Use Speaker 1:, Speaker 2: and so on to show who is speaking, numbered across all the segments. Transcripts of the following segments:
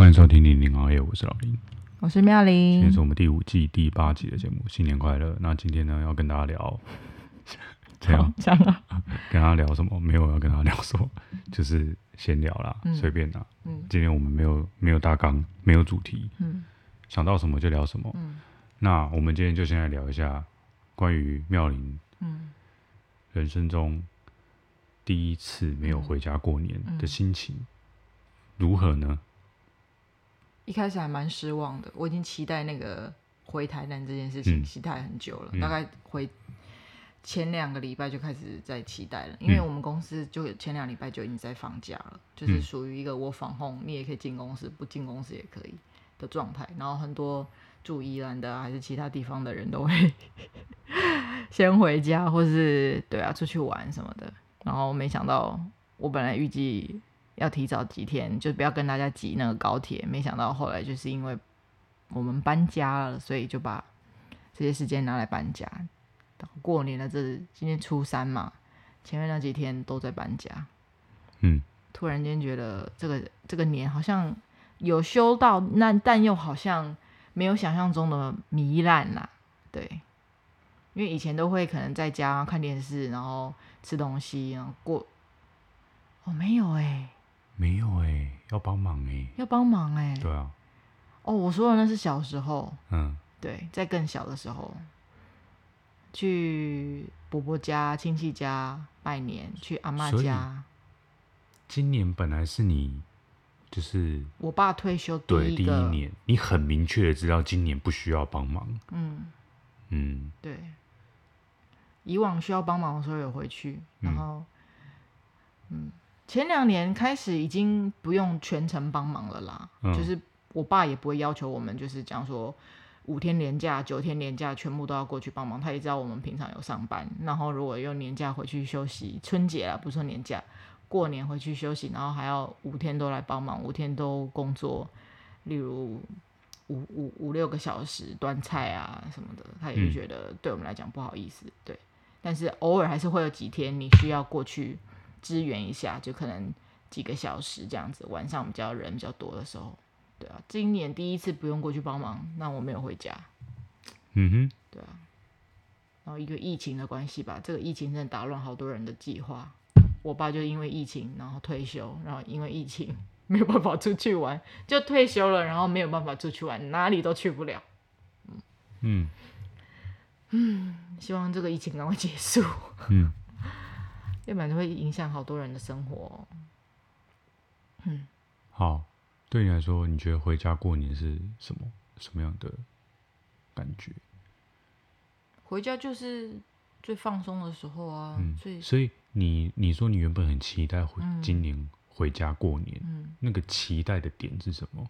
Speaker 1: 欢迎收听零零熬夜，我是老林，
Speaker 2: 我是妙玲，
Speaker 1: 今天是我们第五季第八集的节目，新年快乐！那今天呢，要跟大家聊，这样？
Speaker 2: 讲啊，
Speaker 1: 跟大家聊什么？没有要跟大家聊什么，就是闲聊啦，随、嗯、便啦。嗯，今天我们没有没有大纲，没有主题，嗯，想到什么就聊什么。嗯，那我们今天就先来聊一下关于妙玲，嗯，人生中第一次没有回家过年的心情、嗯、如何呢？
Speaker 2: 一开始还蛮失望的，我已经期待那个回台南这件事情、嗯、期待很久了，大概回前两个礼拜就开始在期待了，因为我们公司就前两礼拜就已经在放假了，嗯、就是属于一个 work from home，你也可以进公司，不进公司也可以的状态。然后很多住宜兰的还是其他地方的人都会 先回家，或是对啊出去玩什么的。然后没想到，我本来预计。要提早几天，就不要跟大家挤那个高铁。没想到后来就是因为我们搬家了，所以就把这些时间拿来搬家。过年的这今天初三嘛，前面那几天都在搬家。嗯，突然间觉得这个这个年好像有修到，那但又好像没有想象中的糜烂啦。对，因为以前都会可能在家看电视，然后吃东西，然后过。哦，没有哎、欸。
Speaker 1: 没有哎、欸，要帮忙哎、欸，
Speaker 2: 要帮忙哎、欸，
Speaker 1: 对啊，
Speaker 2: 哦，我说的那是小时候，
Speaker 1: 嗯，
Speaker 2: 对，在更小的时候，去伯伯家、亲戚家拜年，去阿妈家。
Speaker 1: 今年本来是你，就是
Speaker 2: 我爸退休第
Speaker 1: 对第一年，你很明确的知道今年不需要帮忙，
Speaker 2: 嗯。
Speaker 1: 嗯，
Speaker 2: 对，以往需要帮忙的时候有回去，然后，嗯。嗯前两年开始已经不用全程帮忙了啦，嗯、就是我爸也不会要求我们，就是讲说五天年假、九天年假全部都要过去帮忙。他也知道我们平常有上班，然后如果用年假回去休息，春节啊不是说年假，过年回去休息，然后还要五天都来帮忙，五天都工作，例如五五五六个小时端菜啊什么的，他也觉得对我们来讲不好意思。对，但是偶尔还是会有几天你需要过去。支援一下，就可能几个小时这样子。晚上比较人比较多的时候，对啊，今年第一次不用过去帮忙，那我没有回家。
Speaker 1: 嗯哼，
Speaker 2: 对啊。然后一个疫情的关系吧，这个疫情真的打乱好多人的计划。我爸就因为疫情，然后退休，然后因为疫情没有办法出去玩，就退休了，然后没有办法出去玩，哪里都去不了。嗯嗯，希望这个疫情赶快结束。嗯。要不然就会影响好多人的生活哦。
Speaker 1: 嗯，好，对你来说，你觉得回家过年是什么什么样的感觉？
Speaker 2: 回家就是最放松的时候啊。
Speaker 1: 嗯，
Speaker 2: 最
Speaker 1: 所以你你说你原本很期待回今年回家过年，嗯，那个期待的点是什么？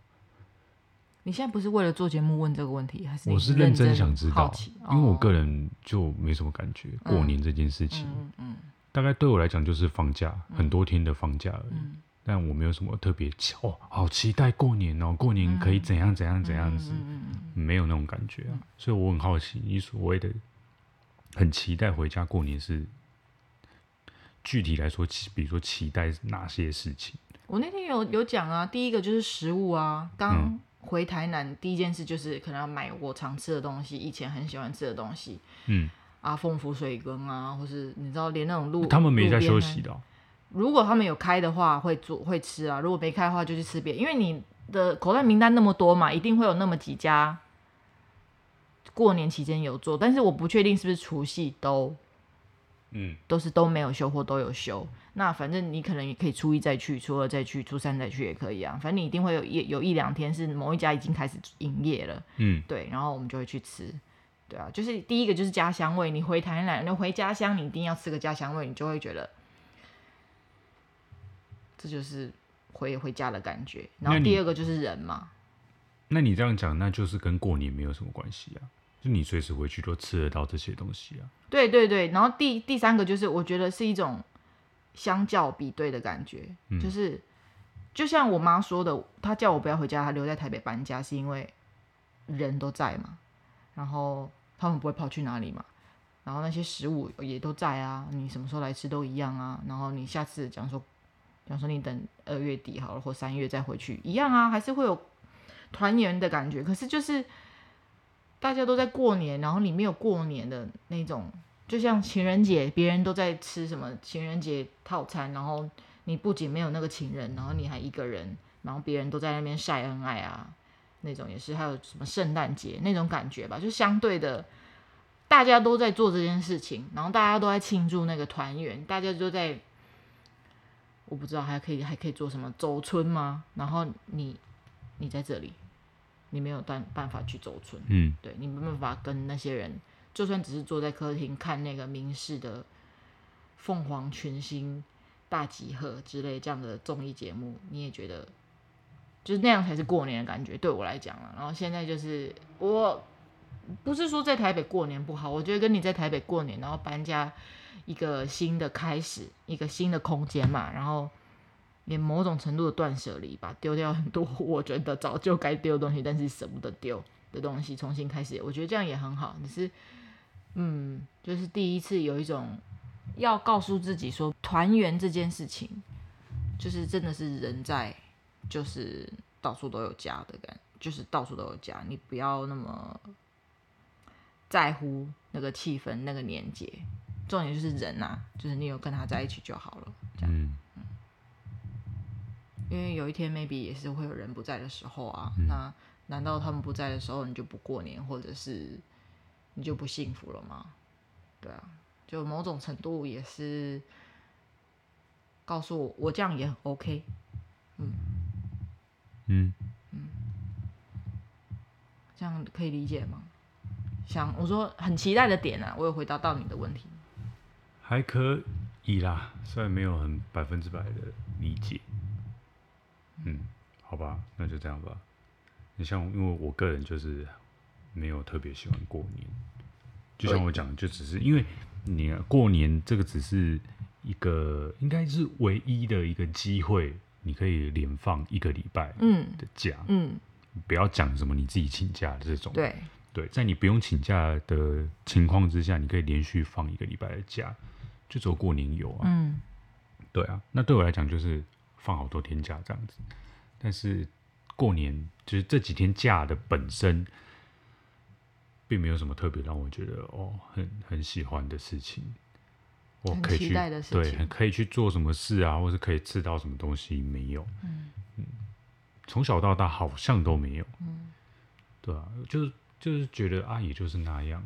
Speaker 2: 你现在不是为了做节目问这个问题，还是
Speaker 1: 我是认真想知道？因为我个人就没什么感觉，过年这件事情，嗯嗯。大概对我来讲就是放假，嗯、很多天的放假而已。嗯、但我没有什么特别期哦，好期待过年哦，过年可以怎样怎样怎样子，没有那种感觉啊。嗯、所以我很好奇，你所谓的很期待回家过年是具体来说，比如说期待哪些事情？
Speaker 2: 我那天有有讲啊，第一个就是食物啊，刚回台南、嗯、第一件事就是可能要买我常吃的东西，以前很喜欢吃的东西，嗯。啊，凤福水羹啊，或是你知道，连那种路
Speaker 1: 他们没在休息的、哦。
Speaker 2: 如果他们有开的话，会做会吃啊；如果没开的话，就去吃别。因为你的口袋名单那么多嘛，一定会有那么几家过年期间有做。但是我不确定是不是除夕都，嗯，都是都没有休或都有休。那反正你可能也可以初一再去，初二再去，初三再去也可以啊。反正你一定会有一有一两天是某一家已经开始营业了，嗯，对，然后我们就会去吃。对啊，就是第一个就是家乡味。你回台南，你回家乡，你一定要吃个家乡味，你就会觉得这就是回回家的感觉。然后第二个就是人嘛。
Speaker 1: 那你这样讲，那就是跟过年没有什么关系啊？就你随时回去都吃得到这些东西啊？
Speaker 2: 对对对。然后第第三个就是，我觉得是一种相较比对的感觉，嗯、就是就像我妈说的，她叫我不要回家，她留在台北搬家，是因为人都在嘛。然后。他们不会跑去哪里嘛，然后那些食物也都在啊，你什么时候来吃都一样啊。然后你下次讲说讲说你等二月底好了，或三月再回去，一样啊，还是会有团圆的感觉。可是就是大家都在过年，然后你没有过年的那种，就像情人节，别人都在吃什么情人节套餐，然后你不仅没有那个情人，然后你还一个人，然后别人都在那边晒恩爱啊，那种也是，还有什么圣诞节那种感觉吧，就相对的。大家都在做这件事情，然后大家都在庆祝那个团圆，大家就在，我不知道还可以还可以做什么走春吗？然后你你在这里，你没有办办法去走春，
Speaker 1: 嗯，
Speaker 2: 对，你没办法跟那些人，就算只是坐在客厅看那个明视的凤凰群星大集合之类这样的综艺节目，你也觉得就是那样才是过年的感觉，对我来讲了。然后现在就是我。不是说在台北过年不好，我觉得跟你在台北过年，然后搬家一个新的开始，一个新的空间嘛，然后也某种程度的断舍离吧，丢掉很多我觉得早就该丢的东西，但是舍不得丢的东西，重新开始，我觉得这样也很好。只是，嗯，就是第一次有一种要告诉自己说，团圆这件事情，就是真的是人在，就是到处都有家的感觉，就是到处都有家，你不要那么。在乎那个气氛，那个年节，重点就是人呐、啊，就是你有跟他在一起就好了，这样。嗯，因为有一天 maybe 也是会有人不在的时候啊，嗯、那难道他们不在的时候你就不过年，或者是你就不幸福了吗？对啊，就某种程度也是告诉我，我这样也很 OK。嗯
Speaker 1: 嗯。
Speaker 2: 嗯，这样可以理解吗？想我说很期待的点啊，我有回答到你的问题，
Speaker 1: 还可以啦，虽然没有很百分之百的理解，嗯，好吧，那就这样吧。你像因为我个人就是没有特别喜欢过年，就像我讲，就只是因为你过年这个只是一个应该是唯一的一个机会，你可以连放一个礼拜嗯的假，嗯，嗯不要讲什么你自己请假的这种，
Speaker 2: 对。
Speaker 1: 对，在你不用请假的情况之下，你可以连续放一个礼拜的假，就走过年游啊。嗯，对啊，那对我来讲就是放好多天假这样子。但是过年就是这几天假的本身，并没有什么特别让我觉得哦很很喜欢的事情。我可以去对，可以去做什么事啊，或是可以吃到什么东西没有？嗯嗯，从小到大好像都没有。嗯，对啊，就是。就是觉得啊，也就是那样，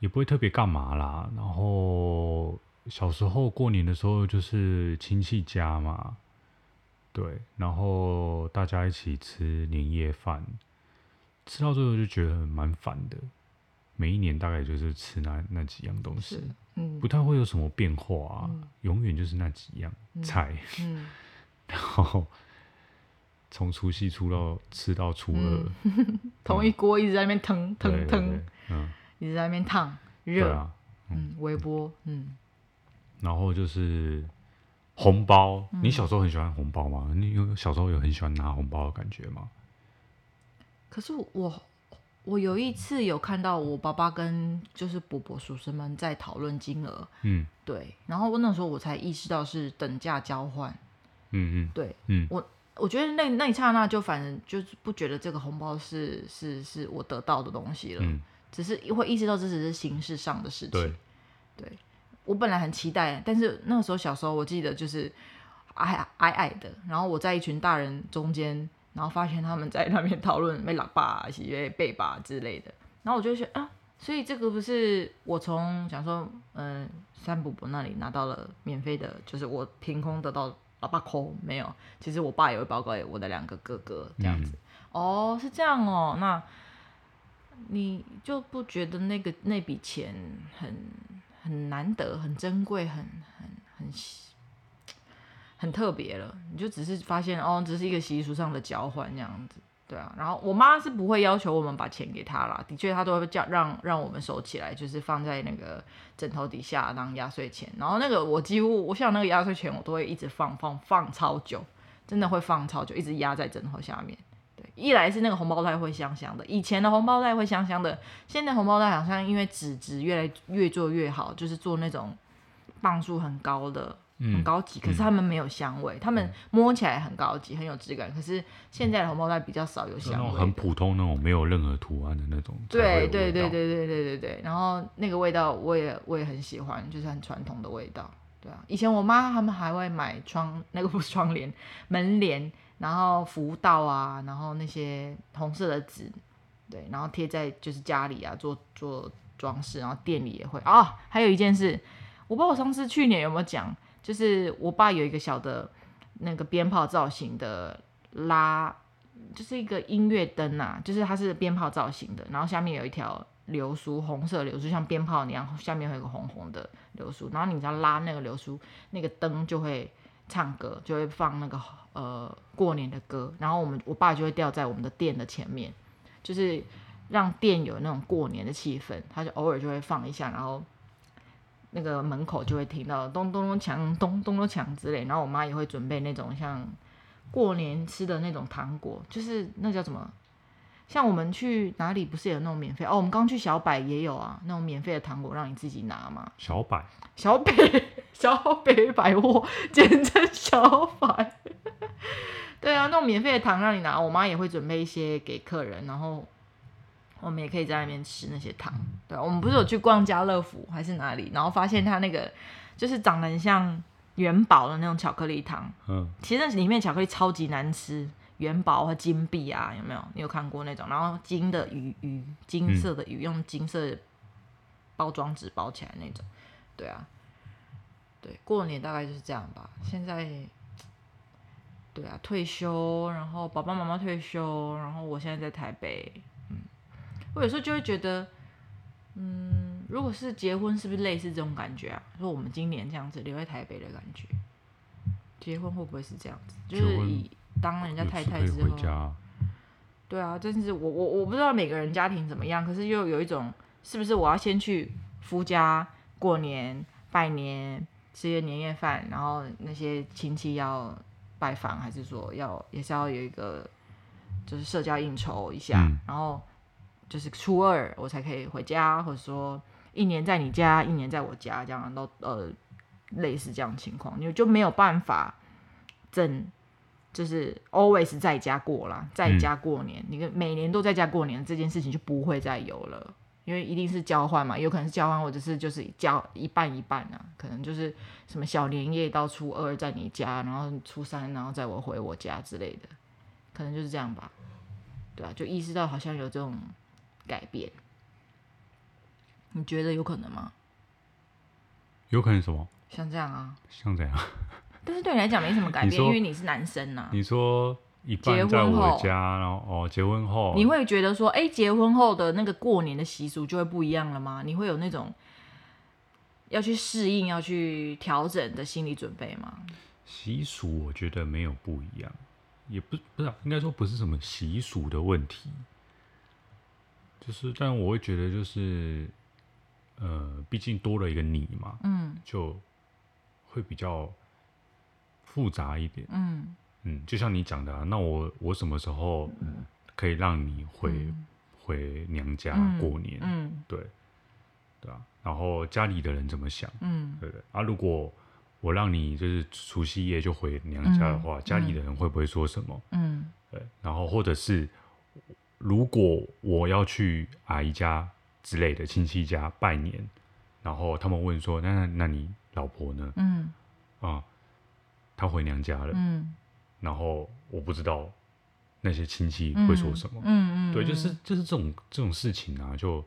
Speaker 1: 也不会特别干嘛啦。然后小时候过年的时候，就是亲戚家嘛，对，然后大家一起吃年夜饭，吃到最后就觉得蛮烦的。每一年大概就是吃那那几样东西，嗯，不太会有什么变化啊，嗯，永远就是那几样菜，嗯，嗯 然后。从除夕出到吃到初二，
Speaker 2: 嗯、同一锅一直在那边腾腾腾，嗯，一直在那边烫热，啊、嗯，微波，嗯，
Speaker 1: 然后就是红包，嗯、你小时候很喜欢红包吗？你有小时候有很喜欢拿红包的感觉吗？
Speaker 2: 可是我我有一次有看到我爸爸跟就是伯伯叔叔们在讨论金额，嗯，对，然后我那时候我才意识到是等价交换，嗯嗯，对，嗯，我。我觉得那那一刹那就反正就是不觉得这个红包是是是我得到的东西了，嗯、只是会意识到这只是形式上的事情。对，对，我本来很期待，但是那个时候小时候我记得就是矮矮矮的，然后我在一群大人中间，然后发现他们在那边讨论被喇叭、是因背吧之类的，然后我就觉得啊，所以这个不是我从想说嗯三伯伯那里拿到了免费的，就是我凭空得到。爸爸抠没有，其实我爸也会报告给我的两个哥哥这样子。嗯、哦，是这样哦，那你就不觉得那个那笔钱很很难得、很珍贵、很很很很很特别了？你就只是发现哦，只是一个习俗上的交换这样子。对啊，然后我妈是不会要求我们把钱给她啦，的确她都会叫让让我们收起来，就是放在那个枕头底下当压岁钱。然后那个我几乎我像那个压岁钱，我都会一直放放放超久，真的会放超久，一直压在枕头下面。对，一来是那个红包袋会香香的，以前的红包袋会香香的，现在红包袋好像因为纸质越来越做越好，就是做那种磅数很高的很高级，可是他们没有香味，他们摸起来很高级，很有质感。可是现在的红包袋比较少有香味，
Speaker 1: 很普通那种没有任何图案的那种。
Speaker 2: 对对对对对对对对。然后那个味道我也我也很喜欢，就是很传统的味道。对啊，以前我妈他们还会买窗那个不是窗帘门帘，然后福到啊，然后那些红色的纸，对，然后贴在就是家里啊做做装饰，然后店里也会啊、哦。还有一件事。我不知道我上次去年有没有讲，就是我爸有一个小的那个鞭炮造型的拉，就是一个音乐灯呐，就是它是鞭炮造型的，然后下面有一条流苏，红色流苏像鞭炮那样，下面会有个红红的流苏，然后你只要拉那个流苏，那个灯就会唱歌，就会放那个呃过年的歌，然后我们我爸就会吊在我们的店的前面，就是让店有那种过年的气氛，他就偶尔就会放一下，然后。那个门口就会听到咚咚咚锵，咚咚咚锵之类，然后我妈也会准备那种像过年吃的那种糖果，就是那叫什么？像我们去哪里不是有那种免费？哦，我们刚去小百也有啊，那种免费的糖果让你自己拿嘛。
Speaker 1: 小百，
Speaker 2: 小北，小北百货，简称小百。对啊，那种免费的糖让你拿，我妈也会准备一些给客人，然后。我们也可以在那边吃那些糖，对，我们不是有去逛家乐福还是哪里，然后发现它那个就是长得很像元宝的那种巧克力糖，嗯，其实那里面巧克力超级难吃，元宝和金币啊，有没有？你有看过那种？然后金的鱼鱼，金色的鱼，用金色的包装纸包起来那种，对啊，对，过年大概就是这样吧。现在，对啊，退休，然后爸爸妈妈退休，然后我现在在台北。我有时候就会觉得，嗯，如果是结婚，是不是类似这种感觉啊？说我们今年这样子留在台北的感觉，结婚会不会是这样子？就是以当人家太太之后，对啊，但是我我我不知道每个人家庭怎么样，可是又有一种，是不是我要先去夫家过年拜年，吃个年夜饭，然后那些亲戚要拜访，还是说要也是要有一个就是社交应酬一下，嗯、然后。就是初二我才可以回家，或者说一年在你家，一年在我家，这样都呃类似这样的情况，你就没有办法整，就是 always 在家过啦，在家过年，嗯、你每年都在家过年这件事情就不会再有了，因为一定是交换嘛，有可能是交换，或者是就是交一半一半啊，可能就是什么小年夜到初二在你家，然后初三然后再我回我家之类的，可能就是这样吧，对啊，就意识到好像有这种。改变，你觉得有可能吗？
Speaker 1: 有可能什么？
Speaker 2: 像这样啊？
Speaker 1: 像这样？
Speaker 2: 但是对你来讲没什么改变，因为你是男生呐、啊。
Speaker 1: 你说一半在我家，然后哦，结婚后
Speaker 2: 你会觉得说，哎、欸，结婚后的那个过年的习俗就会不一样了吗？你会有那种要去适应、要去调整的心理准备吗？
Speaker 1: 习俗我觉得没有不一样，也不不是、啊，应该说不是什么习俗的问题。就是，但我会觉得，就是，呃，毕竟多了一个你嘛，嗯，就会比较复杂一点，嗯嗯，就像你讲的啊，那我我什么时候可以让你回、嗯、回娘家过年？嗯，嗯对，对啊，然后家里的人怎么想？嗯，对对啊，如果我让你就是除夕夜就回娘家的话，嗯、家里的人会不会说什么？嗯，对，然后或者是。如果我要去阿姨家之类的亲戚家拜年，然后他们问说：“那那你老婆呢？”嗯，啊，她回娘家了。嗯，然后我不知道那些亲戚会说什么。嗯嗯，嗯，对，就是就是这种这种事情啊，就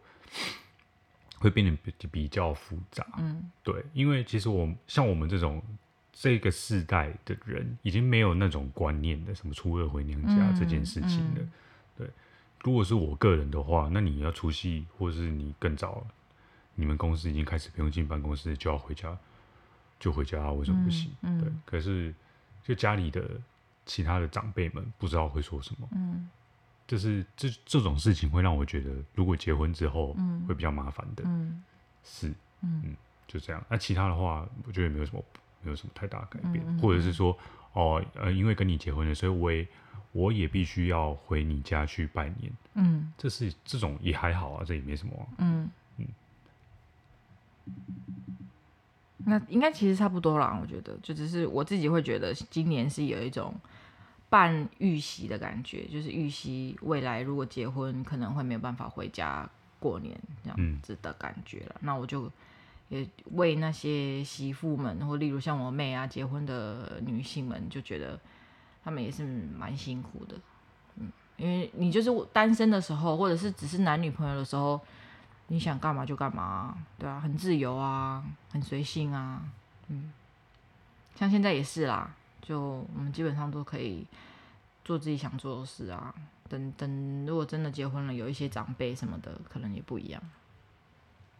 Speaker 1: 会变得比比较复杂。嗯，对，因为其实我像我们这种这个世代的人，已经没有那种观念的，什么初二回娘家这件事情了。嗯嗯、对。如果是我个人的话，那你要除夕，或者是你更早，你们公司已经开始不用进办公室，就要回家，就回家，为什么不行？嗯嗯、对，可是就家里的其他的长辈们不知道会说什么，嗯，就是这这种事情会让我觉得，如果结婚之后会比较麻烦的，嗯，是，嗯，嗯，就这样。那其他的话，我觉得也没有什么，没有什么太大改变，或者是说，哦，呃，因为跟你结婚了，所以我也。我也必须要回你家去拜年，嗯，这是这种也还好啊，这也没什么，嗯嗯。
Speaker 2: 那应该其实差不多啦，我觉得就只是我自己会觉得今年是有一种半预习的感觉，就是预习未来如果结婚可能会没有办法回家过年这样子的感觉了。嗯、那我就也为那些媳妇们，或例如像我妹啊结婚的女性们，就觉得她们也是蛮辛苦的，嗯，因为你就是单身的时候，或者是只是男女朋友的时候。你想干嘛就干嘛，对啊，很自由啊，很随性啊，嗯，像现在也是啦，就我们基本上都可以做自己想做的事啊。等等，如果真的结婚了，有一些长辈什么的，可能也不一样。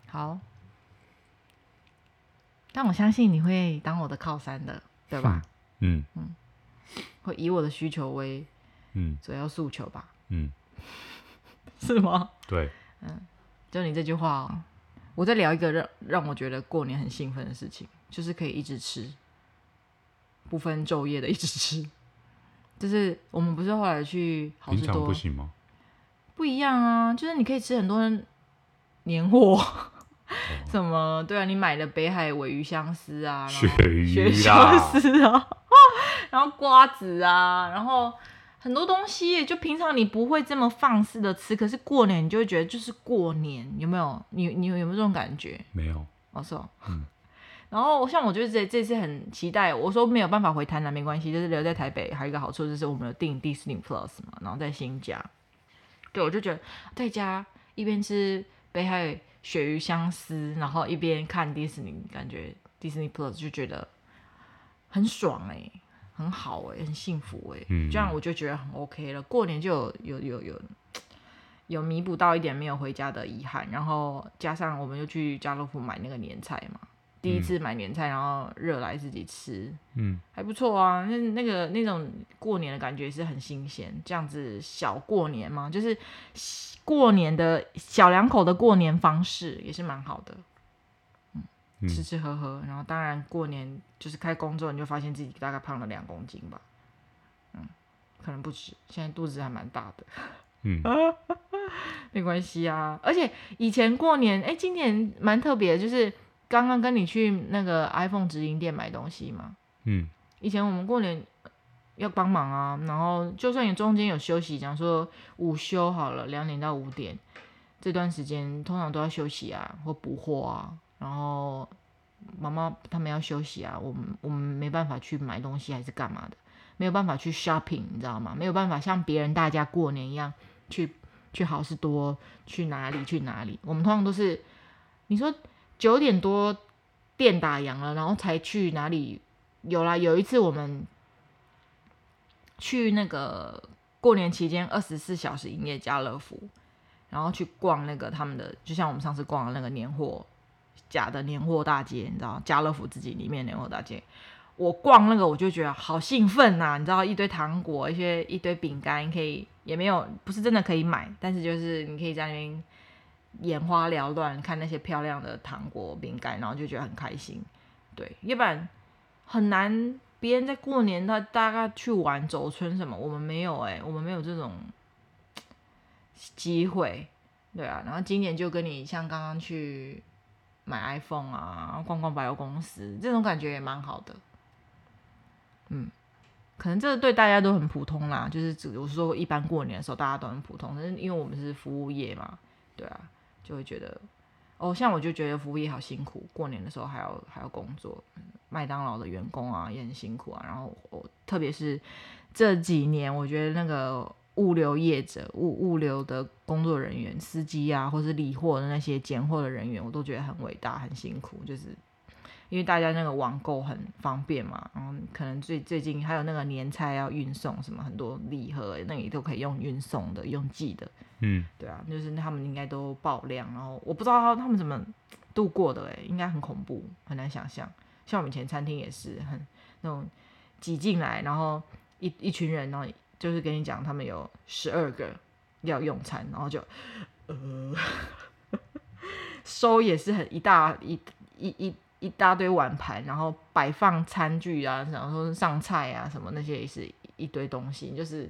Speaker 2: 好，但我相信你会当我的靠山的，对吧？
Speaker 1: 嗯
Speaker 2: 嗯，会以我的需求为嗯主要诉求吧？
Speaker 1: 嗯，
Speaker 2: 是吗？
Speaker 1: 对，
Speaker 2: 嗯。就你这句话哦，我在聊一个让让我觉得过年很兴奋的事情，就是可以一直吃，不分昼夜的一直吃。就是我们不是后来去好市多，
Speaker 1: 不行吗？
Speaker 2: 不一样啊，就是你可以吃很多年货，哦、什么对啊，你买了北海尾鱼香丝啊，
Speaker 1: 鳕鱼
Speaker 2: 香丝啊，然后瓜子啊，然后。很多东西就平常你不会这么放肆的吃，可是过年你就会觉得就是过年，有没有？你你有没有这种感觉？
Speaker 1: 没有。
Speaker 2: 我说哦。
Speaker 1: 嗯。
Speaker 2: 然后像我觉得这这次很期待，我说没有办法回台南没关系，就是留在台北还有一个好处就是我们有订 Disney Plus 嘛，然后在新家。对，我就觉得在家一边吃北海鳕鱼相思，然后一边看 Disney，感觉 Disney Plus 就觉得很爽哎、欸。很好哎、欸，很幸福哎、欸，嗯、这样我就觉得很 OK 了。过年就有有有有有弥补到一点没有回家的遗憾，然后加上我们又去家乐福买那个年菜嘛，第一次买年菜，然后热来自己吃，
Speaker 1: 嗯，
Speaker 2: 还不错啊。那那个那种过年的感觉是很新鲜，这样子小过年嘛，就是过年的小两口的过年方式也是蛮好的。嗯吃吃喝喝，然后当然过年就是开工作，你就发现自己大概胖了两公斤吧，嗯，可能不止，现在肚子还蛮大的，
Speaker 1: 嗯，
Speaker 2: 没关系啊。而且以前过年，哎，今年蛮特别的，就是刚刚跟你去那个 iPhone 直营店买东西嘛，
Speaker 1: 嗯，
Speaker 2: 以前我们过年要帮忙啊，然后就算你中间有休息，讲说午休好了，两点到五点这段时间，通常都要休息啊，或补货啊。然后妈妈他们要休息啊，我们我们没办法去买东西还是干嘛的，没有办法去 shopping，你知道吗？没有办法像别人大家过年一样去去好事多去哪里去哪里。我们通常都是你说九点多店打烊了，然后才去哪里。有啦，有一次我们去那个过年期间二十四小时营业家乐福，然后去逛那个他们的，就像我们上次逛的那个年货。假的年货大街，你知道家乐福自己里面年货大街，我逛那个我就觉得好兴奋呐！你知道一堆糖果，一些一堆饼干，可以也没有不是真的可以买，但是就是你可以在那边眼花缭乱看那些漂亮的糖果饼干，然后就觉得很开心。对，要不然很难。别人在过年他大概去玩走春什么，我们没有哎、我们没有这种机会。对啊，然后今年就跟你像刚刚去。买 iPhone 啊，逛逛百货公司，这种感觉也蛮好的。嗯，可能这对大家都很普通啦，就是只我是说一般过年的时候大家都很普通，但是因为我们是服务业嘛，对啊，就会觉得哦，像我就觉得服务业好辛苦，过年的时候还要还要工作，麦当劳的员工啊也很辛苦啊，然后我特别是这几年，我觉得那个。物流业者、物物流的工作人员、司机啊，或是理货的那些拣货的人员，我都觉得很伟大、很辛苦。就是因为大家那个网购很方便嘛，然后可能最最近还有那个年菜要运送，什么很多礼盒，那也都可以用运送的、用寄的。
Speaker 1: 嗯，
Speaker 2: 对啊，就是他们应该都爆量，然后我不知道他们怎么度过的，诶，应该很恐怖，很难想象。像我们以前餐厅也是很那种挤进来，然后一一群人，然后。就是跟你讲，他们有十二个要用餐，然后就呃 收也是很一大一一一一大堆碗盘，然后摆放餐具啊，然后说上菜啊什么那些也是一堆东西。就是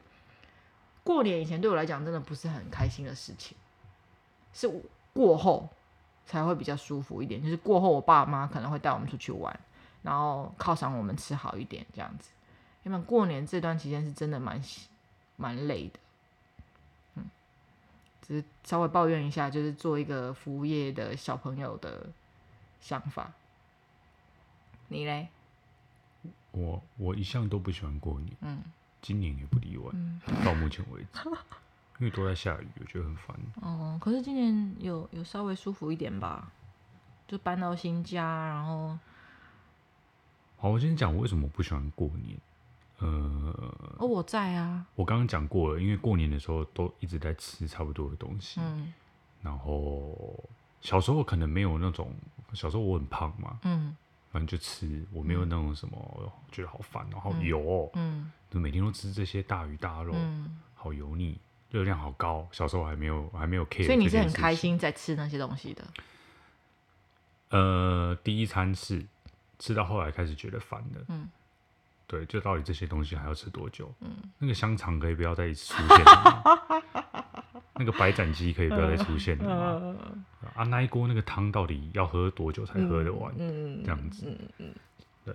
Speaker 2: 过年以前对我来讲真的不是很开心的事情，是过后才会比较舒服一点。就是过后我爸妈可能会带我们出去玩，然后犒赏我们吃好一点这样子。因为过年这段期间是真的蛮蛮累的，嗯，只是稍微抱怨一下，就是做一个服务业的小朋友的想法。你嘞？
Speaker 1: 我我一向都不喜欢过年，嗯，今年也不例外，嗯，到目前为止，因为都在下雨，我觉得很烦。
Speaker 2: 哦，可是今年有有稍微舒服一点吧？就搬到新家，然后，
Speaker 1: 好，我先讲我为什么不喜欢过年。呃，
Speaker 2: 哦，我在啊。
Speaker 1: 我刚刚讲过了，因为过年的时候都一直在吃差不多的东西。
Speaker 2: 嗯。
Speaker 1: 然后小时候可能没有那种，小时候我很胖嘛。嗯。反正就吃，我没有那种什么，嗯、觉得好烦哦，好油哦。嗯。就每天都吃这些大鱼大肉，嗯、好油腻，热量好高。小时候还没有还没有 care。
Speaker 2: 所以你是很开心在吃那些东西的。
Speaker 1: 呃，第一餐是吃到后来开始觉得烦的。嗯。对，就到底这些东西还要吃多久？嗯，那个香肠可以不要再一次出现？那个白斩鸡可以不要再出现了吗？啊，那一锅那个汤到底要喝多久才喝得完？嗯，这样子，对。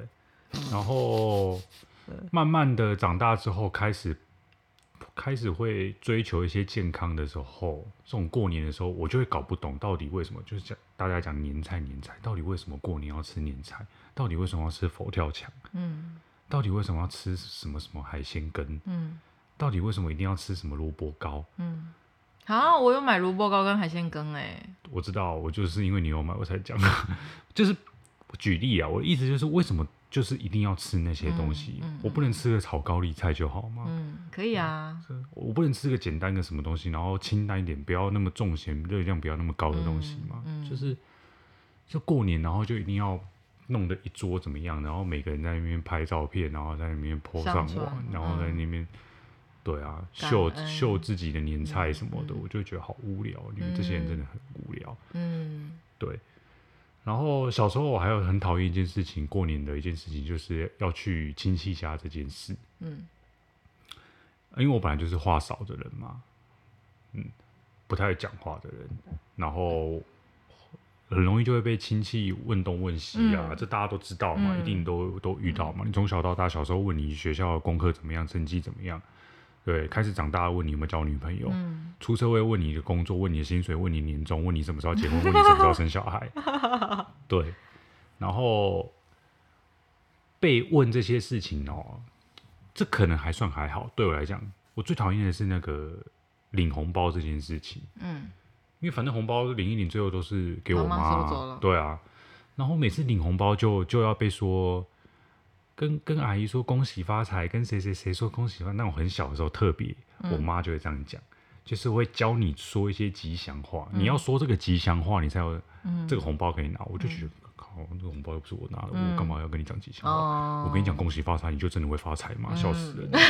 Speaker 1: 然后慢慢的长大之后，开始开始会追求一些健康的时候，这种过年的时候，我就会搞不懂到底为什么，就是讲大家讲年菜年菜，到底为什么过年要吃年菜？到底为什么要吃佛跳墙？嗯。到底为什么要吃什么什么海鲜羹？嗯，到底为什么一定要吃什么萝卜糕？嗯，
Speaker 2: 好，我有买萝卜糕跟海鲜羹哎。
Speaker 1: 我知道，我就是因为你有买，我才讲的。就是举例啊，我的意思就是为什么就是一定要吃那些东西？嗯嗯、我不能吃个炒高丽菜就好吗？
Speaker 2: 嗯，可以啊。
Speaker 1: 我不能吃个简单的什么东西，然后清淡一点，不要那么重咸，热量不要那么高的东西吗？嗯嗯、就是就过年，然后就一定要。弄得一桌怎么样？然后每个人在那边拍照片，然后在那边 po 上网，上然后在那边，嗯、对啊，秀秀自己的年菜什么的，嗯、我就觉得好无聊。因为这些人真的很无聊。嗯，对。然后小时候我还有很讨厌一件事情，过年的一件事情就是要去亲戚家这件事。嗯，因为我本来就是话少的人嘛，嗯，不太会讲话的人，然后。很容易就会被亲戚问东问西啊，嗯、这大家都知道嘛，嗯、一定都都遇到嘛。嗯、你从小到大，小时候问你学校的功课怎么样，成绩怎么样，对，开始长大问你有没有交女朋友，嗯、出社会问你的工作，问你的薪水，问你年终，问你什么时候结婚，问你什么时候生小孩，对，然后被问这些事情哦，这可能还算还好。对我来讲，我最讨厌的是那个领红包这件事情，嗯。因为反正红包领一领，最后都是给我妈。对啊，然后每次领红包就就要被说，跟跟阿姨说恭喜发财，跟谁谁谁说恭喜发财。那我很小的时候特别，嗯、我妈就会这样讲，就是会教你说一些吉祥话。嗯、你要说这个吉祥话，你才有这个红包可以拿。嗯、我就觉得，靠，这个红包又不是我拿的，嗯、我干嘛要跟你讲吉祥话？哦、我跟你讲恭喜发财，你就真的会发财吗？笑死人！嗯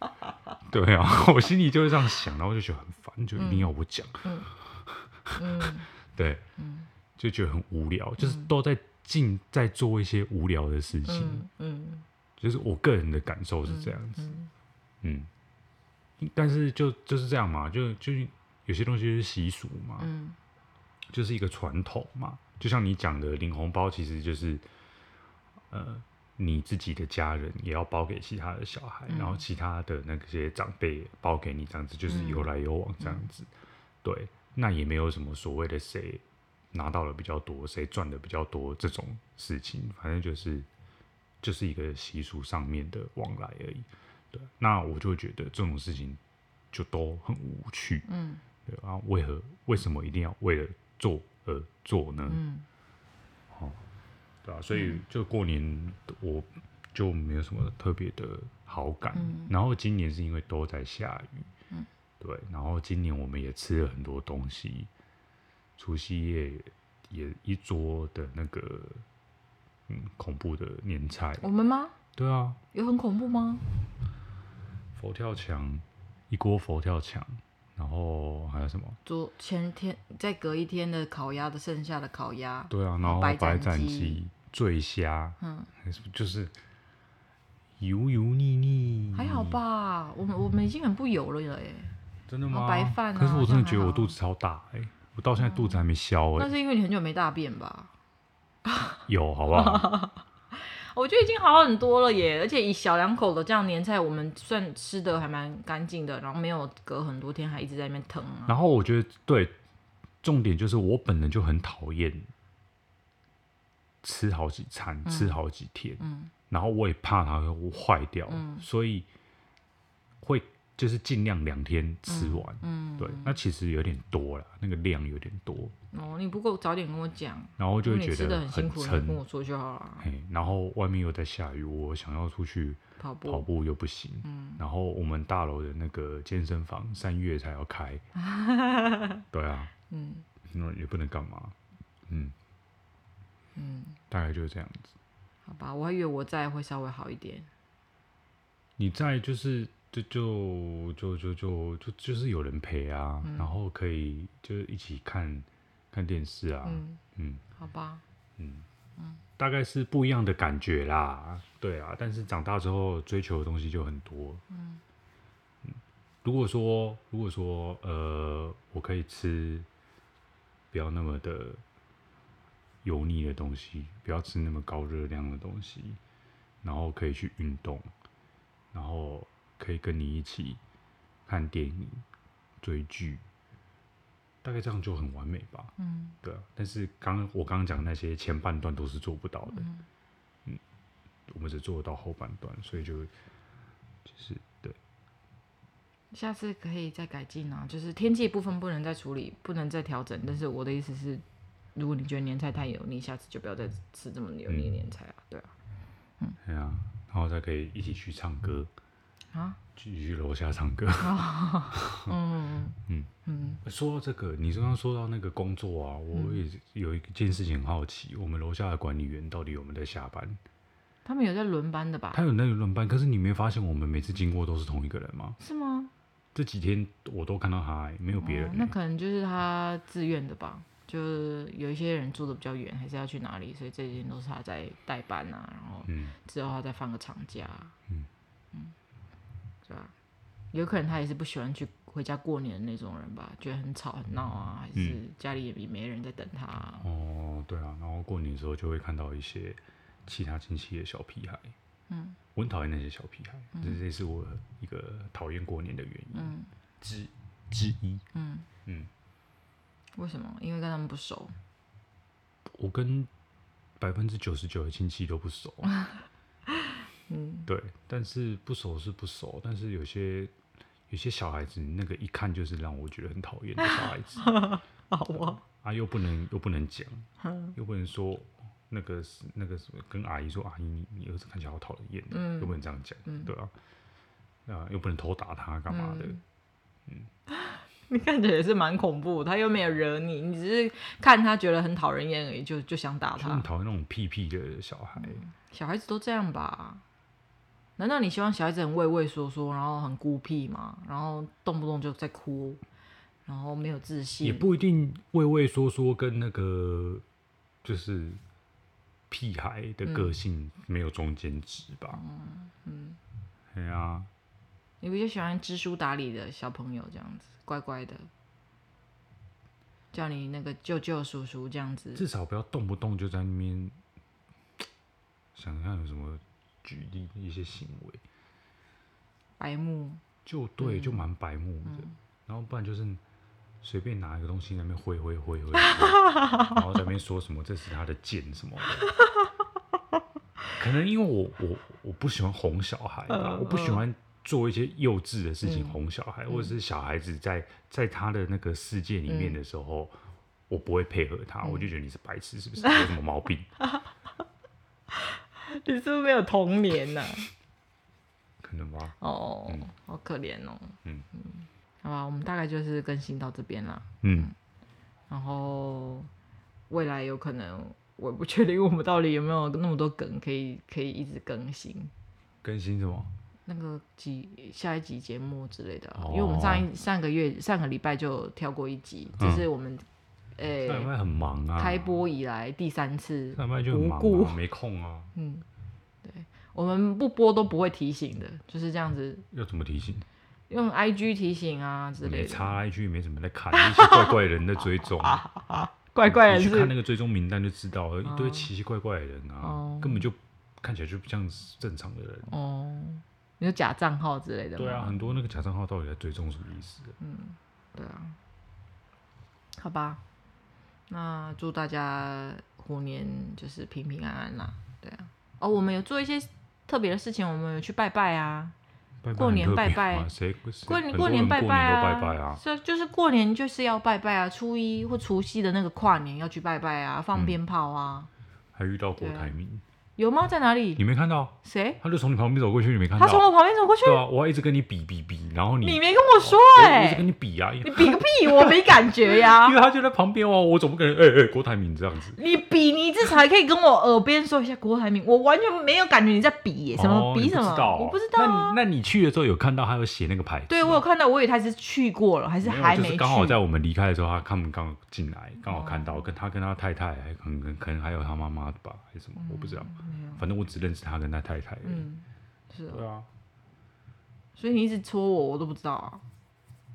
Speaker 1: 对啊，我心里就是这样想，然后就觉得很烦，就一定要我讲，嗯，嗯 对，嗯，就觉得很无聊，就是都在尽在做一些无聊的事情，嗯，嗯。就是我个人的感受是这样子，嗯，嗯，嗯，但是就就是这样嘛，就就有些东西是习俗嘛，嗯，就是一个传统嘛，就像你讲的领红包，其实就是，呃。你自己的家人也要包给其他的小孩，嗯、然后其他的那些长辈包给你，这样子就是有来有往这样子。嗯、对，那也没有什么所谓的谁拿到了比较多，谁赚的比较多这种事情，反正就是就是一个习俗上面的往来而已。对，那我就觉得这种事情就都很无趣。嗯，对啊，为何为什么一定要为了做而做呢？嗯。所以就过年我就没有什么特别的好感。嗯、然后今年是因为都在下雨，嗯、对。然后今年我们也吃了很多东西，除夕夜也一桌的那个嗯恐怖的年菜。
Speaker 2: 我们吗？
Speaker 1: 对啊。
Speaker 2: 有很恐怖吗？
Speaker 1: 佛跳墙，一锅佛跳墙，然后还有什么？
Speaker 2: 昨前天再隔一天的烤鸭的剩下的烤鸭。
Speaker 1: 对啊，然后白斩鸡。醉虾，嗯，就是油油腻腻，
Speaker 2: 还好吧？我们我们已经很不油了耶，
Speaker 1: 真的吗？
Speaker 2: 白饭，
Speaker 1: 可是我真的觉得我肚子超大哎，我到现在肚子还没消哎。
Speaker 2: 那是因为你很久没大便吧？
Speaker 1: 有，好不好？
Speaker 2: 我觉得已经好很多了耶，而且以小两口的这样年菜，我们算吃的还蛮干净的，然后没有隔很多天还一直在那边疼啊。
Speaker 1: 然后我觉得对，重点就是我本人就很讨厌吃好几餐，嗯、吃好几天，嗯、然后我也怕它会坏掉，嗯、所以会。就是尽量两天吃完，嗯，嗯对，那其实有点多了，那个量有点多。
Speaker 2: 哦，你不够早点跟我讲，
Speaker 1: 然后就会觉得
Speaker 2: 很辛苦，跟我说就好了。
Speaker 1: 嘿，然后外面又在下雨，我想要出去跑步，跑步又不行。嗯，然后我们大楼的那个健身房三月才要开，对啊，嗯，那也不能干嘛，嗯嗯，大概就是这样子。
Speaker 2: 好吧，我还以为我在会稍微好一点。
Speaker 1: 你在就是。就就就就就就就是有人陪啊，嗯、然后可以就是一起看看电视啊，嗯，嗯。
Speaker 2: 好吧，
Speaker 1: 嗯。嗯，大概是不一样的感觉啦，对啊，但是长大之后追求的东西就很多，嗯，嗯如果说如果说呃，我可以吃不要那么的油腻的东西，不要吃那么高热量的东西，然后可以去运动，然后。可以跟你一起看电影、追剧，大概这样就很完美吧。嗯，对啊。但是刚我刚刚讲的那些前半段都是做不到的。嗯，嗯，我们只做得到后半段，所以就就是对。
Speaker 2: 下次可以再改进啊，就是天气部分不能再处理，不能再调整。但是我的意思是，如果你觉得年菜太油腻，下次就不要再吃这么油腻的年菜啊。嗯、对啊，
Speaker 1: 嗯，对啊，然后再可以一起去唱歌。啊，继续楼下唱歌。嗯 嗯嗯。说到这个，你刚刚说到那个工作啊，我也有一件事情很好奇，我们楼下的管理员到底有没有在下班？
Speaker 2: 他们有在轮班的吧？
Speaker 1: 他有那个轮班，可是你没发现我们每次经过都是同一个人吗？
Speaker 2: 是吗？
Speaker 1: 这几天我都看到他，没有别人。
Speaker 2: 那可能就是他自愿的吧？就是有一些人住的比较远，还是要去哪里，所以这几天都是他在代班啊，然后之后他再放个长假。嗯嗯。对吧？有可能他也是不喜欢去回家过年的那种人吧，觉得很吵很闹啊，还是家里也没人在等他啊。
Speaker 1: 嗯。哦，对啊，然后过年的时候就会看到一些其他亲戚的小屁孩。嗯，我很讨厌那些小屁孩，这这，嗯，是我一个讨厌过年的原因，嗯，之之一。嗯嗯，
Speaker 2: 为什么？因为跟他们不熟。
Speaker 1: 我跟百分之九十九的亲戚都不熟。嗯，对，但是不熟是不熟，但是有些有些小孩子，那个一看就是让我觉得很讨厌的小孩子，好啊，啊又不能又不能讲，又不能说那个是那个什么，跟阿姨说阿姨你你儿子看起来好讨厌，嗯，又不能这样讲，嗯、对啊，啊又不能偷打他干嘛的，嗯，
Speaker 2: 嗯。你看起来也是蛮恐怖，他又没有惹你，你只是看他觉得很讨人厌而已，就就想打他，
Speaker 1: 很讨厌那种屁屁的小孩，
Speaker 2: 嗯，小孩子都这样吧。难道你希望小孩子很畏畏缩缩，然后很孤僻吗？然后动不动就在哭，然后没有自信？
Speaker 1: 也不一定畏畏缩缩跟那个就是屁孩的个性没有中间值吧？嗯嗯，对啊。
Speaker 2: 你比较喜欢知书达理的小朋友这样子，乖乖的，叫你那个舅舅叔叔这样子，
Speaker 1: 至少不要动不动就在那边想象有什么。举例一些行为，
Speaker 2: 白目
Speaker 1: 就对，就蛮白目的。嗯、然后不然就是随便拿一个东西在那边挥挥挥挥，然后在那边说什么这是他的剑什么的。可能因为我我我不喜欢哄小孩吧，呃、我不喜欢做一些幼稚的事情哄小孩，嗯、或者是小孩子在在他的那个世界里面的时候，嗯、我不会配合他，我就觉得你是白痴，是不是？有什么毛病？
Speaker 2: 你是不是没有童年呢、啊？
Speaker 1: 可能吧。
Speaker 2: 哦，嗯、好可怜哦。嗯嗯，好吧，我们大概就是更新到这边了。
Speaker 1: 嗯，
Speaker 2: 嗯，然后未来有可能，我不确定我们到底有没有那么多梗可以可以一直更新。
Speaker 1: 更新什么？
Speaker 2: 那个集下一集节目之类的，哦、因为我们上一上个月上个礼拜就跳过一集，这、嗯、是我们。诶，
Speaker 1: 欸、上礼拜很忙啊，
Speaker 2: 开播以来第三次，
Speaker 1: 上礼拜就很忙、啊，无没空啊。
Speaker 2: 嗯，对，我们不播都不会提醒的，就是这样子。
Speaker 1: 要怎么提醒？
Speaker 2: 用 IG 提醒啊之类的。
Speaker 1: 没差，IG 没什么在看，一些怪怪人的追踪。
Speaker 2: 怪怪的，
Speaker 1: 你去看那个追踪名单就知道了，一堆奇奇怪怪的人啊，根本就看起来就不像正常的人。
Speaker 2: 哦，你说假账号之类的。
Speaker 1: 对啊，很多那个假账号到底在追踪什么意思？
Speaker 2: 嗯，对啊。好吧，那祝大家虎年就是平平安安啦。对啊。哦，我们有做一些特别的事情，我们有去拜拜啊。过年拜拜，过年过年拜拜啊！是就是过年就是要拜拜啊，初一或除夕的那个跨年要去拜拜啊，放鞭炮啊。
Speaker 1: 还遇到郭台铭。
Speaker 2: 有吗？在哪里？
Speaker 1: 你没看到？
Speaker 2: 谁？
Speaker 1: 他就从你旁边走过去，你没看到？
Speaker 2: 他从我旁边走过去。
Speaker 1: 对啊，我还一直跟你比比比，然后你
Speaker 2: 你没跟我说哎，
Speaker 1: 一直跟你比啊，
Speaker 2: 你比个屁，我没感觉呀。
Speaker 1: 因为他就在旁边哦，我总不可能哎哎郭台铭这样子。
Speaker 2: 你比你至少还可以跟我耳边说一下郭台铭，我完全没有感觉你在比什么比什么，我不知道。
Speaker 1: 那那你去的时候有看到他有写那个牌
Speaker 2: 子？对，我有看到，我以为他是去过了，还是还没去？
Speaker 1: 刚好在我们离开的时候，他他们刚进来，刚好看到跟他跟他太太，还可能可能还有他妈妈吧，还是什么，我不知道。反正我只认识他跟他太太。
Speaker 2: 嗯，是啊。
Speaker 1: 对啊。
Speaker 2: 所以你一直戳我，我都不知道啊。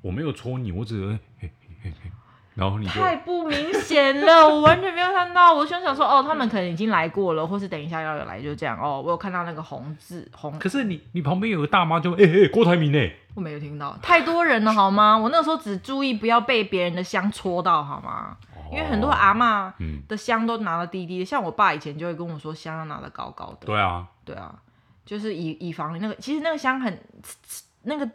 Speaker 1: 我没有戳你，我只是嘿嘿嘿，然后你
Speaker 2: 太不明显了，我完全没有看到。我就想说，哦，他们可能已经来过了，或是等一下要有来，就这样。哦，我有看到那个红字红。
Speaker 1: 可是你你旁边有个大妈就，就哎哎，郭台铭呢？
Speaker 2: 我没有听到，太多人了好吗？我那时候只注意不要被别人的香戳到好吗？因为很多阿嬷的香都拿得低低的，像我爸以前就会跟我说，香要拿得高高的。
Speaker 1: 对啊，
Speaker 2: 对啊，就是以以防那个，其实那个香很刺，那个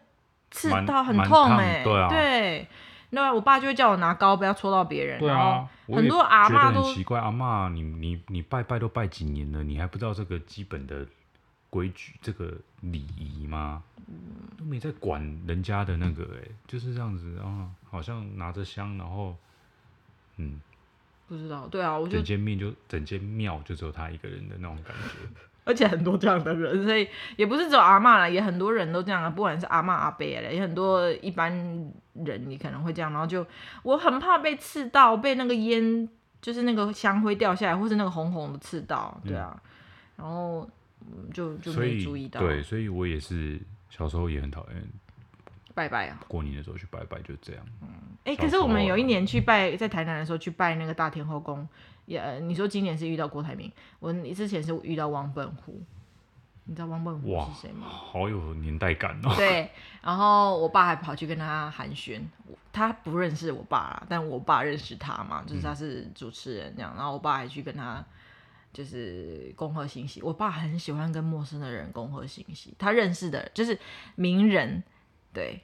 Speaker 2: 刺到很痛哎。对啊，对，那我爸就会叫我拿高，不要戳到别人。
Speaker 1: 对啊，
Speaker 2: 很多阿嬷都
Speaker 1: 奇怪，阿嬷，你你你拜拜都拜几年了，你还不知道这个基本的规矩，这个礼仪吗？都没在管人家的那个哎，就是这样子啊，好像拿着香，然后。嗯，
Speaker 2: 不知道，对啊，我就整
Speaker 1: 间庙就整间庙就只有他一个人的那种感觉，
Speaker 2: 而且很多这样的人，所以也不是只有阿嬷啦，也很多人都这样啊，不管是阿嬷阿伯嘞，也很多一般人你可能会这样，然后就我很怕被刺到，被那个烟就是那个香灰掉下来，或是那个红红的刺到，对啊，嗯、然后就就没注意到，
Speaker 1: 对，所以我也是小时候也很讨厌。
Speaker 2: 拜拜啊！
Speaker 1: 过年的时候去拜拜，就这样。
Speaker 2: 嗯，哎、欸，可是我们有一年去拜，在台南的时候去拜那个大天后宫，也你说今年是遇到郭台铭，我之前是遇到王本虎，你知道王本虎是谁吗？
Speaker 1: 好有年代感哦。
Speaker 2: 对，然后我爸还跑去跟他寒暄，他不认识我爸啦，但我爸认识他嘛，就是他是主持人这样，嗯、然后我爸还去跟他就是恭贺信息。我爸很喜欢跟陌生的人恭贺信息，他认识的就是名人。对，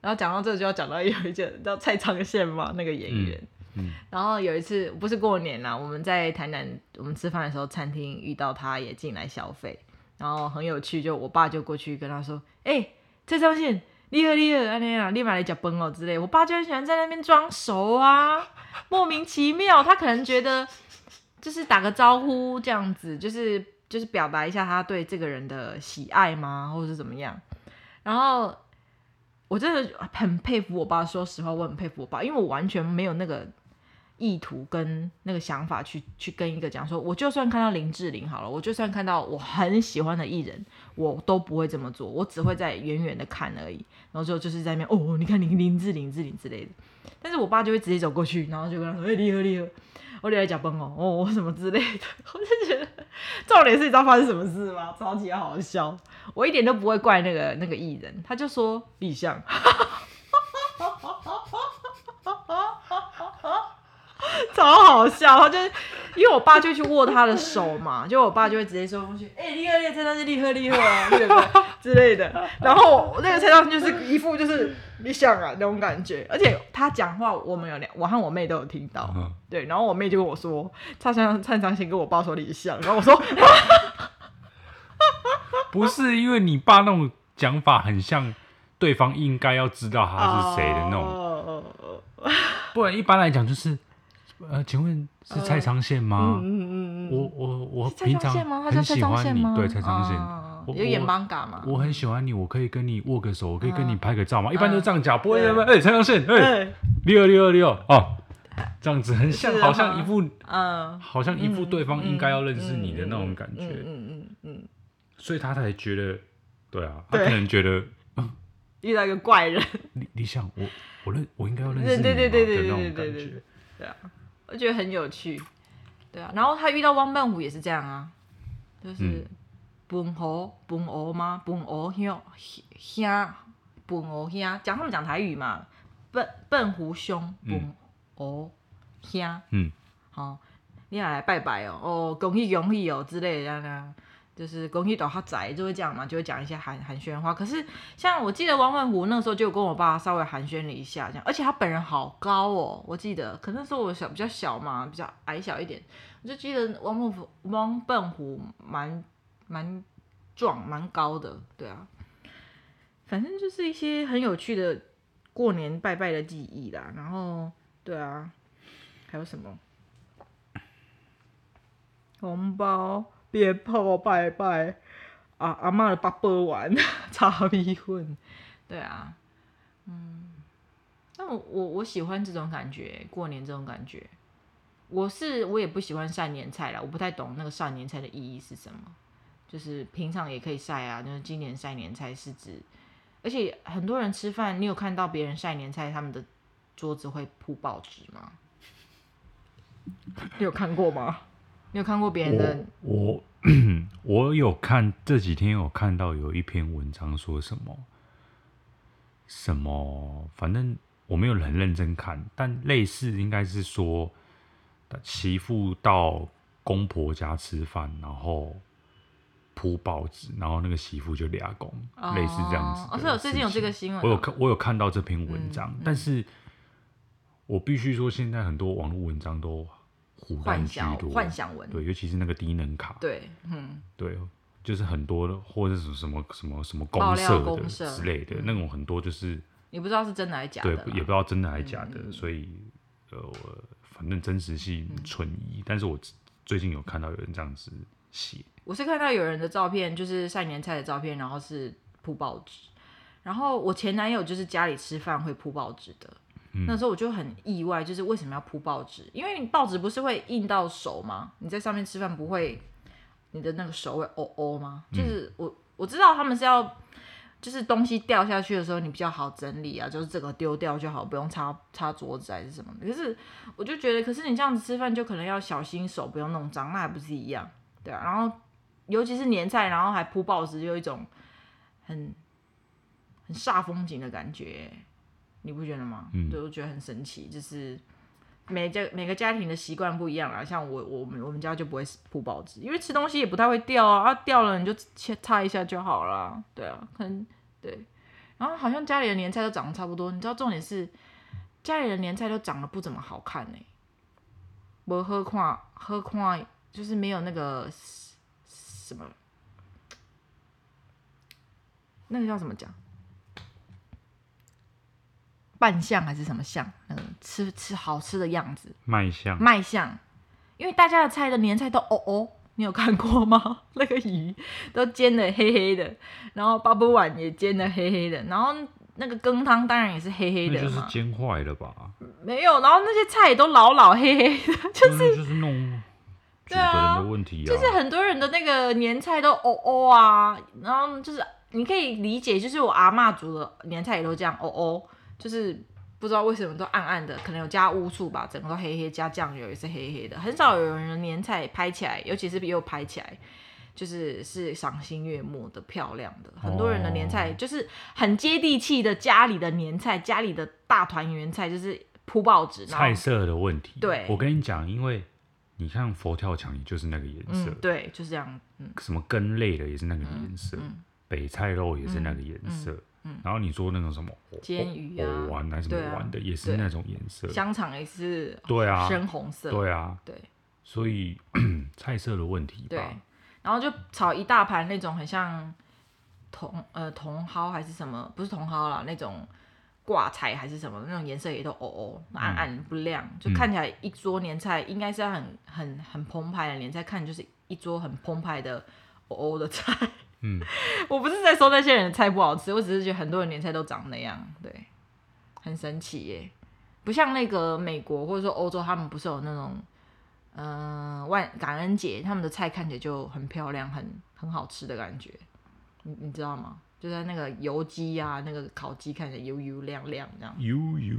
Speaker 2: 然后讲到这就要讲到有一件叫蔡昌宪嘛，那个演员。嗯嗯、然后有一次不是过年啦，我们在台南我们吃饭的时候，餐厅遇到他也进来消费，然后很有趣，就我爸就过去跟他说：“哎、欸，蔡昌宪，厉害厉害，安尼啊，立马来脚崩哦之类。”我爸就很喜欢在那边装熟啊，莫名其妙，他可能觉得就是打个招呼这样子，就是就是表达一下他对这个人的喜爱吗，或者是怎么样，然后。我真的很佩服我爸，说实话，我很佩服我爸，因为我完全没有那个意图跟那个想法去去跟一个讲说，我就算看到林志玲好了，我就算看到我很喜欢的艺人，我都不会这么做，我只会在远远的看而已，然后就就是在那边哦，你看林林志玲、志玲之类的，但是我爸就会直接走过去，然后就跟他说，哎，你好，你好。我来讲崩哦，哦什么之类的，我就觉得 重点是你知道发生什么事吗？超级好笑，我一点都不会怪那个那个艺人，他就说立项，超好笑，他就因为我爸就去握他的手嘛，就我爸就会直接说过去，哎，立贺立贺，蔡昌宪立贺立贺啊，对不对？之类的，然后那个蔡昌宪就是一副就是。你想啊，那种感觉，而且他讲话，我们有两，我和我妹都有听到，嗯、对，然后我妹就跟我说，他像蔡昌宪跟我爸说你像，然后我说，
Speaker 1: 不是因为你爸那种讲法很像，对方应该要知道他是谁的那种，哦、不然一般来讲就是，呃，请问是蔡昌宪吗？嗯嗯嗯嗯，我我我平常很喜欢你，对蔡昌宪。
Speaker 2: 有演 manga 吗？
Speaker 1: 我很喜欢你，我可以跟你握个手，我可以跟你拍个照吗？一般都这样讲，不会不会？哎，蔡昌宪，哎，六六六哦，这样子很像，好像一副，嗯，好像一副对方应该要认识你的那种感觉，嗯嗯嗯，所以他才觉得，对啊，他可能觉得，
Speaker 2: 遇到一个怪人。
Speaker 1: 你你想我我认我应该要认识你
Speaker 2: 对对对对对对
Speaker 1: 对
Speaker 2: 对对对啊，我觉得很有趣。对啊，然后他遇到汪半虎也是这样啊，就是本猴本猴吗？本猴兄兄本猴兄，讲他们讲台语嘛，笨笨湖兄本猴兄，嗯，好，你也来拜拜哦，哦，恭喜恭喜哦之类的这样。就是恭喜到他仔就会这样嘛，就会讲一些寒寒暄话。可是像我记得汪文湖那时候就跟我爸稍微寒暄了一下，这样，而且他本人好高哦，我记得，可能是我小比较小嘛，比较矮小一点，我就记得汪笨湖汪笨虎蛮蛮壮蛮高的，对啊，反正就是一些很有趣的过年拜拜的记忆啦。然后对啊，还有什么红包？鞭炮拜拜，啊阿妈的八宝丸，炒米粉，对啊，嗯，那我我我喜欢这种感觉，过年这种感觉，我是我也不喜欢晒年菜啦，我不太懂那个晒年菜的意义是什么，就是平常也可以晒啊，就是今年晒年菜是指，而且很多人吃饭，你有看到别人晒年菜，他们的桌子会铺报纸吗？你有看过吗？你有看过别人的？
Speaker 1: 我我，我有看这几天有看到有一篇文章说什么什么，反正我没有很认真看，但类似应该是说媳妇到公婆家吃饭，然后铺报纸，然后那个媳妇就俩公，哦、类似这样子。
Speaker 2: 哦，是我最近有这个新闻，
Speaker 1: 我有看我有看到这篇文章，嗯嗯、但是我必须说，现在很多网络文章都。
Speaker 2: 幻想幻想文，
Speaker 1: 对，尤其是那个低能卡，
Speaker 2: 对，嗯，
Speaker 1: 对，就是很多的，或者是什么什么什么公社的之类的，那种很多就是
Speaker 2: 你不知道是真的还是假的，
Speaker 1: 对，也不知道真的还是假的，所以呃，反正真实性存疑。但是我最近有看到有人这样子写，
Speaker 2: 我是看到有人的照片，就是晒年菜的照片，然后是铺报纸，然后我前男友就是家里吃饭会铺报纸的。那时候我就很意外，就是为什么要铺报纸？因为你报纸不是会印到手吗？你在上面吃饭不会，你的那个手会哦哦吗？就是我我知道他们是要，就是东西掉下去的时候你比较好整理啊，就是这个丢掉就好，不用擦擦桌子还是什么的。可是我就觉得，可是你这样子吃饭就可能要小心手，不用弄脏，那还不是一样？对啊。然后尤其是年菜，然后还铺报纸，就有一种很很煞风景的感觉。你不觉得吗？嗯，对，我觉得很神奇，就是每家每个家庭的习惯不一样啊。像我我们我们家就不会铺报纸，因为吃东西也不太会掉啊，啊掉了你就切擦一下就好了。对啊，可能对。然后好像家里的年菜都长得差不多，你知道重点是家里的年菜都长得不怎么好看呢、欸。我喝矿喝矿就是没有那个什么，那个叫什么讲？扮相还是什么相？那个吃吃好吃的样子，
Speaker 1: 卖相
Speaker 2: 卖相，因为大家的菜的年菜都哦哦，你有看过吗？那个鱼都煎的黑黑的，然后八宝碗也煎的黑黑的，然后那个羹汤当然也是黑黑的嘛，
Speaker 1: 就是煎坏了吧？
Speaker 2: 没有，然后那些菜也都老老黑黑的，就是
Speaker 1: 就是弄对啊的问题啊，
Speaker 2: 就是很多人的那个年菜都哦哦啊，然后就是你可以理解，就是我阿嬷煮的年菜也都这样哦哦。就是不知道为什么都暗暗的，可能有加乌醋吧，整个都黑黑，加酱油也是黑黑的，很少有人的年菜拍起来，尤其是又拍起来，就是是赏心悦目的、漂亮的。很多人的年菜就是很接地气的家里的年菜，家里的大团圆菜就是铺报纸。
Speaker 1: 菜色的问题，
Speaker 2: 对，
Speaker 1: 我跟你讲，因为你看佛跳墙也就是那个颜色，
Speaker 2: 嗯，对，就是这样，
Speaker 1: 嗯，什么根类的也是那个颜色，嗯，北菜肉也是那个颜色。嗯然后你说那种什么
Speaker 2: 煎鱼啊，
Speaker 1: 丸还是什么丸的，也是那种颜色。
Speaker 2: 香肠也是，
Speaker 1: 对啊，
Speaker 2: 深红色。
Speaker 1: 对啊，
Speaker 2: 对。
Speaker 1: 所以 菜色的问题吧。
Speaker 2: 对。然后就炒一大盘那种很像茼呃茼蒿还是什么，不是茼蒿啦，那种挂菜还是什么，那种颜色也都哦哦暗暗不亮，就看起来一桌年菜应该是很很很澎湃的年菜，看就是一桌很澎湃的哦哦的菜。嗯，我不是在说那些人的菜不好吃，我只是觉得很多人年菜都长那样，对，很神奇耶，不像那个美国或者说欧洲，他们不是有那种，嗯、呃，万感恩节他们的菜看起来就很漂亮，很很好吃的感觉，你你知道吗？就在那个油鸡啊，那个烤鸡看起来油油亮亮这样。
Speaker 1: 油油，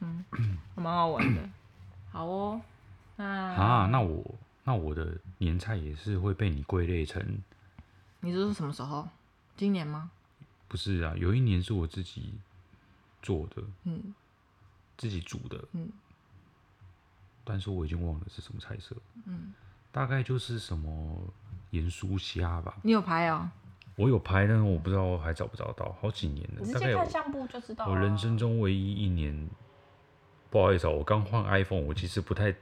Speaker 2: 嗯，蛮好玩的。好哦，那
Speaker 1: 啊，那我那我的年菜也是会被你归类成。
Speaker 2: 你说是什么时候？今年吗？
Speaker 1: 不是啊，有一年是我自己做的，
Speaker 2: 嗯，
Speaker 1: 自己煮的，
Speaker 2: 嗯，
Speaker 1: 但是我已经忘了是什么菜色，
Speaker 2: 嗯，
Speaker 1: 大概就是什么盐酥虾吧。
Speaker 2: 你有拍哦？
Speaker 1: 我有拍，但是我不知道还找不找到，好几年了。
Speaker 2: 你直接看相簿就知道。
Speaker 1: 我人生中唯一一年，不好意思啊，我刚换 iPhone，我其实不太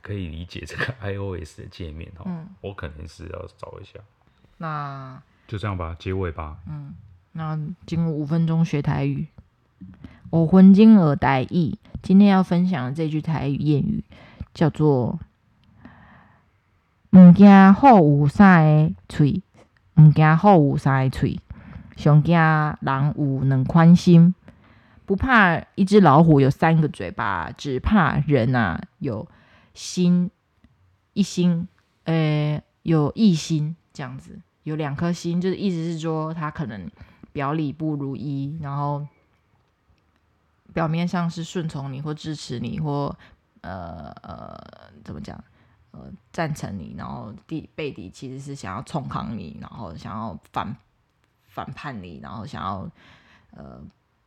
Speaker 1: 可以理解这个 iOS 的界面哈。嗯。我可能是要找一下。
Speaker 2: 那
Speaker 1: 就这样吧，结尾吧。
Speaker 2: 嗯。那经过五分钟学台语，我魂经耳台语。今天要分享的这句台语谚语叫做“唔惊虎有三个喙”。唔惊虎有三个喙，上惊人有两宽心。不怕一只老虎有三个嘴巴，只怕人啊有心一心，呃、欸，有一心这样子，有两颗心，就是意思是说他可能表里不如一，然后表面上是顺从你或支持你或呃呃怎么讲？呃，赞成你，然后底背底其实是想要冲抗你，然后想要反反叛你，然后想要呃，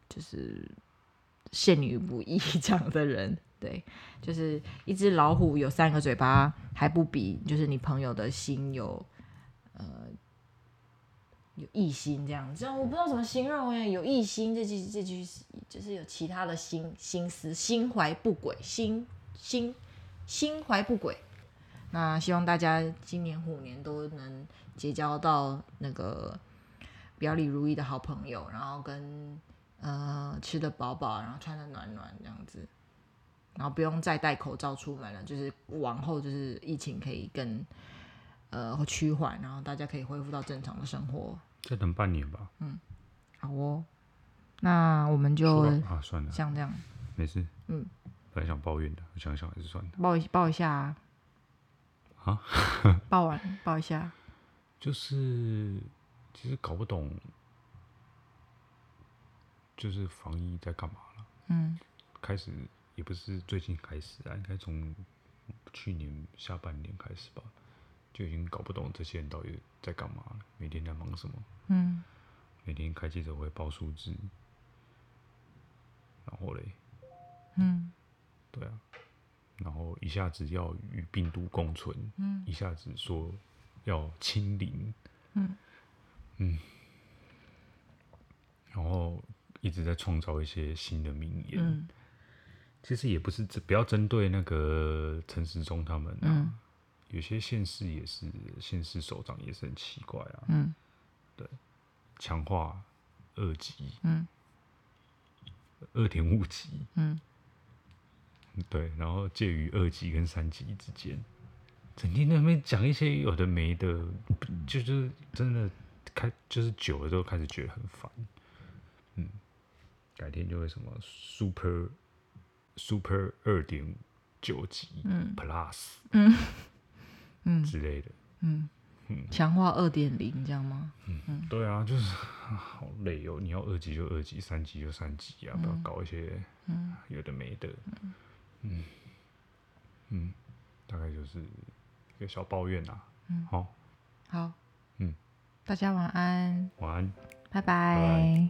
Speaker 2: 就是陷你于不义这样的人，对，就是一只老虎有三个嘴巴，还不比就是你朋友的心有呃有异心这样，这样我不知道怎么形容哎，有异心这句这句就是有其他的心心思，心怀不轨，心心心怀不轨。那希望大家今年虎年都能结交到那个表里如一的好朋友，然后跟呃吃的饱饱，然后穿的暖暖这样子，然后不用再戴口罩出门了，就是往后就是疫情可以更呃趋缓，然后大家可以恢复到正常的生活。
Speaker 1: 再等半年吧。
Speaker 2: 嗯，好哦。那我们就
Speaker 1: 啊算了，
Speaker 2: 像这样
Speaker 1: 没事。
Speaker 2: 嗯，
Speaker 1: 本来想抱怨的，我想想还是算了。
Speaker 2: 抱一抱一下啊。
Speaker 1: 啊，
Speaker 2: 抱完抱一下，
Speaker 1: 就是其实搞不懂，就是防疫在干嘛了。
Speaker 2: 嗯，
Speaker 1: 开始也不是最近开始啊，应该从去年下半年开始吧，就已经搞不懂这些人到底在干嘛了，每天在忙什么。
Speaker 2: 嗯，
Speaker 1: 每天开记者会报数字，然后嘞，
Speaker 2: 嗯，
Speaker 1: 对啊。然后一下子要与病毒共存，
Speaker 2: 嗯，
Speaker 1: 一下子说要清零，
Speaker 2: 嗯。
Speaker 1: 嗯，然后一直在创造一些新的名言，
Speaker 2: 嗯，
Speaker 1: 其实也不是只不要针对那个陈时中他们啊，
Speaker 2: 嗯，
Speaker 1: 有些县市也是县市首长也是很奇怪啊，
Speaker 2: 嗯，
Speaker 1: 对，强化二级，
Speaker 2: 嗯，
Speaker 1: 二点五级，
Speaker 2: 嗯。
Speaker 1: 对，然后介于二级跟三级之间，整天在那边讲一些有的没的，就是真的开就是久了之后开始觉得很烦，嗯，改天就会什么 super super 二点九级，嗯，plus，
Speaker 2: 嗯嗯。
Speaker 1: 之类的，
Speaker 2: 嗯。嗯，强化二点零这样吗？
Speaker 1: 嗯。嗯，对啊，就是好累哦，你要二级就二级，三级就三级啊，不要搞一些嗯。有的没的。嗯。嗯。嗯，大概就是一个小抱怨呐。嗯，好，
Speaker 2: 好，
Speaker 1: 嗯，
Speaker 2: 大家晚安，
Speaker 1: 晚安，
Speaker 2: 拜拜。